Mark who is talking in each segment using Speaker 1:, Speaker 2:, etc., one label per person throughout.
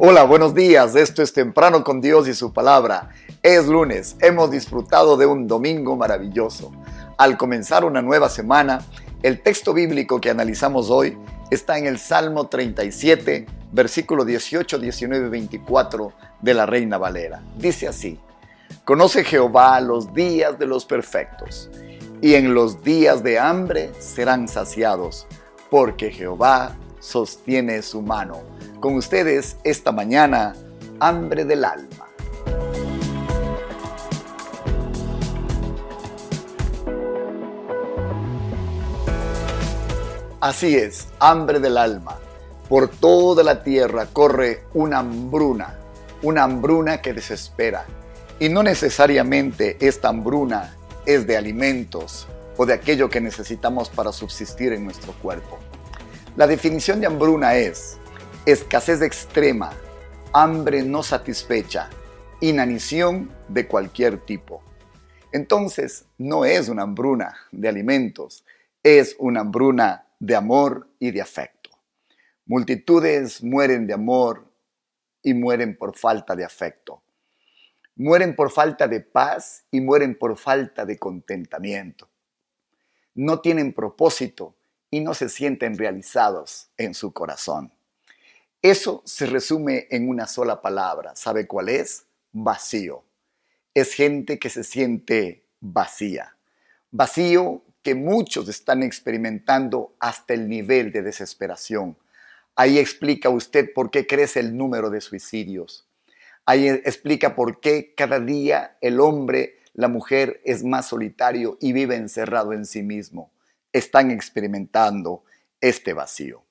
Speaker 1: Hola, buenos días. Esto es Temprano con Dios y su palabra. Es lunes. Hemos disfrutado de un domingo maravilloso. Al comenzar una nueva semana, el texto bíblico que analizamos hoy está en el Salmo 37, versículo 18, 19 24 de la Reina Valera. Dice así: Conoce Jehová los días de los perfectos, y en los días de hambre serán saciados, porque Jehová sostiene su mano con ustedes esta mañana, hambre del alma. Así es, hambre del alma. Por toda la tierra corre una hambruna, una hambruna que desespera. Y no necesariamente esta hambruna es de alimentos o de aquello que necesitamos para subsistir en nuestro cuerpo. La definición de hambruna es escasez extrema, hambre no satisfecha, inanición de cualquier tipo. Entonces, no es una hambruna de alimentos, es una hambruna de amor y de afecto. Multitudes mueren de amor y mueren por falta de afecto. Mueren por falta de paz y mueren por falta de contentamiento. No tienen propósito y no se sienten realizados en su corazón. Eso se resume en una sola palabra. ¿Sabe cuál es? Vacío. Es gente que se siente vacía. Vacío que muchos están experimentando hasta el nivel de desesperación. Ahí explica usted por qué crece el número de suicidios. Ahí explica por qué cada día el hombre, la mujer es más solitario y vive encerrado en sí mismo. Están experimentando este vacío.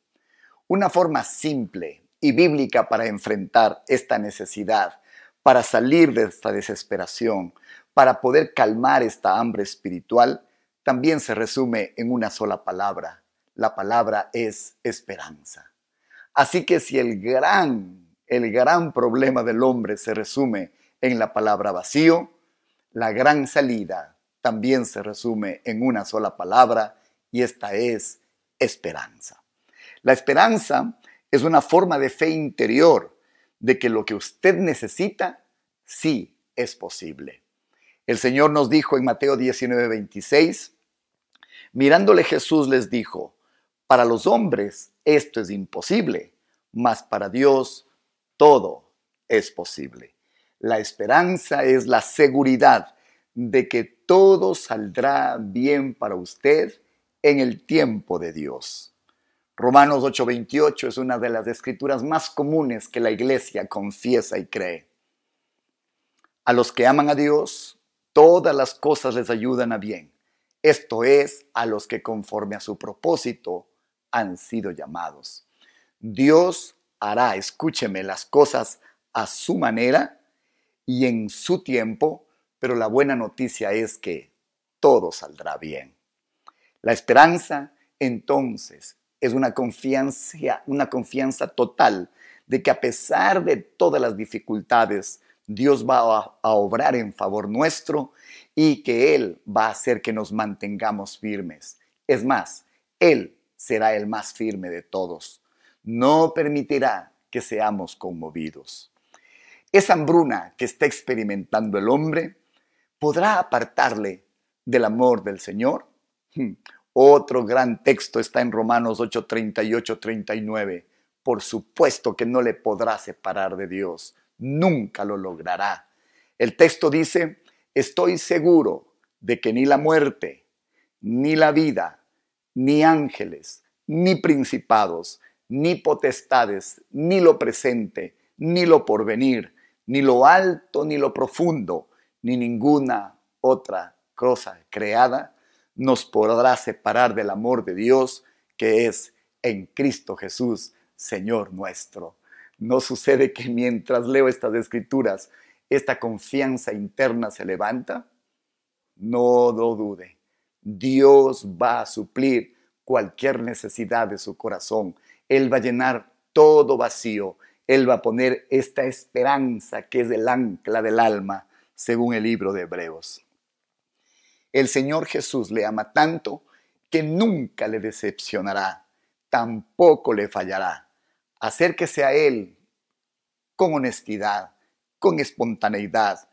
Speaker 1: Una forma simple y bíblica para enfrentar esta necesidad, para salir de esta desesperación, para poder calmar esta hambre espiritual, también se resume en una sola palabra. La palabra es esperanza. Así que si el gran, el gran problema del hombre se resume en la palabra vacío, la gran salida también se resume en una sola palabra y esta es esperanza. La esperanza es una forma de fe interior de que lo que usted necesita sí es posible. El Señor nos dijo en Mateo 19, 26, mirándole Jesús les dijo, para los hombres esto es imposible, mas para Dios todo es posible. La esperanza es la seguridad de que todo saldrá bien para usted en el tiempo de Dios. Romanos 8:28 es una de las escrituras más comunes que la iglesia confiesa y cree. A los que aman a Dios, todas las cosas les ayudan a bien. Esto es, a los que conforme a su propósito han sido llamados. Dios hará, escúcheme, las cosas a su manera y en su tiempo, pero la buena noticia es que todo saldrá bien. La esperanza, entonces, es una confianza, una confianza total de que a pesar de todas las dificultades, Dios va a, obrar en favor nuestro y que Él va a hacer que nos mantengamos firmes. Es más, Él será el más firme de todos. No permitirá que seamos conmovidos. Esa hambruna que está experimentando el hombre podrá apartarle del amor del Señor. Otro gran texto está en Romanos 8, 38, 39. Por supuesto que no le podrá separar de Dios, nunca lo logrará. El texto dice, estoy seguro de que ni la muerte, ni la vida, ni ángeles, ni principados, ni potestades, ni lo presente, ni lo porvenir, ni lo alto, ni lo profundo, ni ninguna otra cosa creada nos podrá separar del amor de Dios que es en Cristo Jesús, Señor nuestro. No sucede que mientras leo estas escrituras, esta confianza interna se levanta. No lo dude. Dios va a suplir cualquier necesidad de su corazón. Él va a llenar todo vacío. Él va a poner esta esperanza que es el ancla del alma, según el libro de Hebreos. El Señor Jesús le ama tanto que nunca le decepcionará, tampoco le fallará. Acérquese a Él con honestidad, con espontaneidad.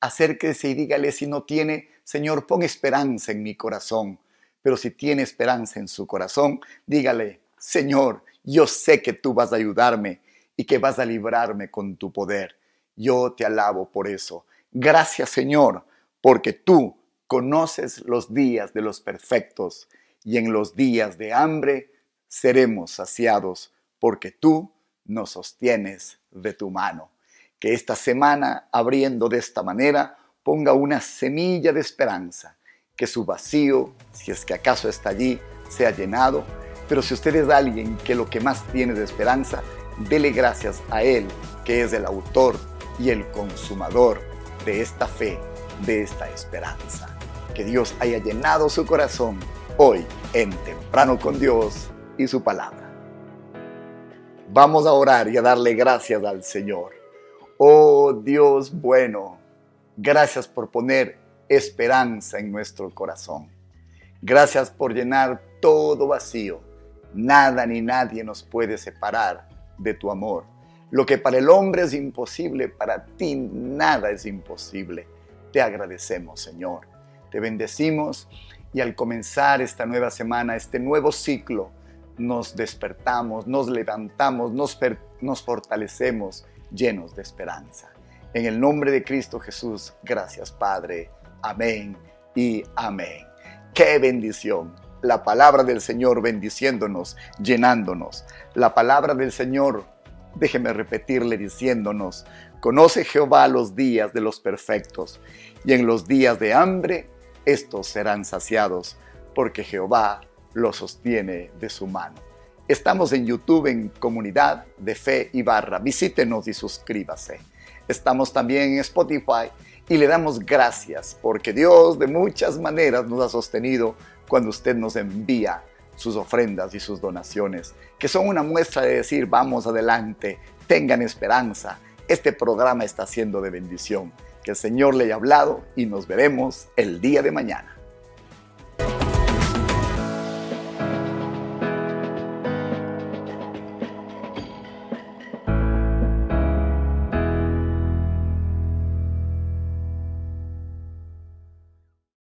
Speaker 1: Acérquese y dígale si no tiene, Señor, pon esperanza en mi corazón. Pero si tiene esperanza en su corazón, dígale, Señor, yo sé que tú vas a ayudarme y que vas a librarme con tu poder. Yo te alabo por eso. Gracias, Señor, porque tú conoces los días de los perfectos y en los días de hambre seremos saciados, porque tú nos sostienes de tu mano. Que esta semana, abriendo de esta manera, ponga una semilla de esperanza, que su vacío, si es que acaso está allí, sea llenado. Pero si usted es alguien que lo que más tiene de esperanza, dele gracias a Él, que es el autor y el consumador de esta fe, de esta esperanza. Que Dios haya llenado su corazón hoy en Temprano con Dios y su palabra. Vamos a orar y a darle gracias al Señor. Oh Dios bueno, gracias por poner esperanza en nuestro corazón. Gracias por llenar todo vacío. Nada ni nadie nos puede separar de tu amor. Lo que para el hombre es imposible, para ti nada es imposible. Te agradecemos, Señor. Te bendecimos y al comenzar esta nueva semana, este nuevo ciclo, nos despertamos, nos levantamos, nos, nos fortalecemos llenos de esperanza. En el nombre de Cristo Jesús, gracias Padre. Amén y amén. Qué bendición. La palabra del Señor bendiciéndonos, llenándonos. La palabra del Señor, déjeme repetirle diciéndonos, conoce Jehová los días de los perfectos, y en los días de hambre, estos serán saciados, porque Jehová lo sostiene de su mano. Estamos en YouTube en Comunidad de Fe y Barra. Visítenos y suscríbase. Estamos también en Spotify y le damos gracias porque Dios de muchas maneras nos ha sostenido cuando usted nos envía sus ofrendas y sus donaciones, que son una muestra de decir, vamos adelante, tengan esperanza, este programa está siendo de bendición. Que el Señor le haya hablado y nos veremos el día de mañana.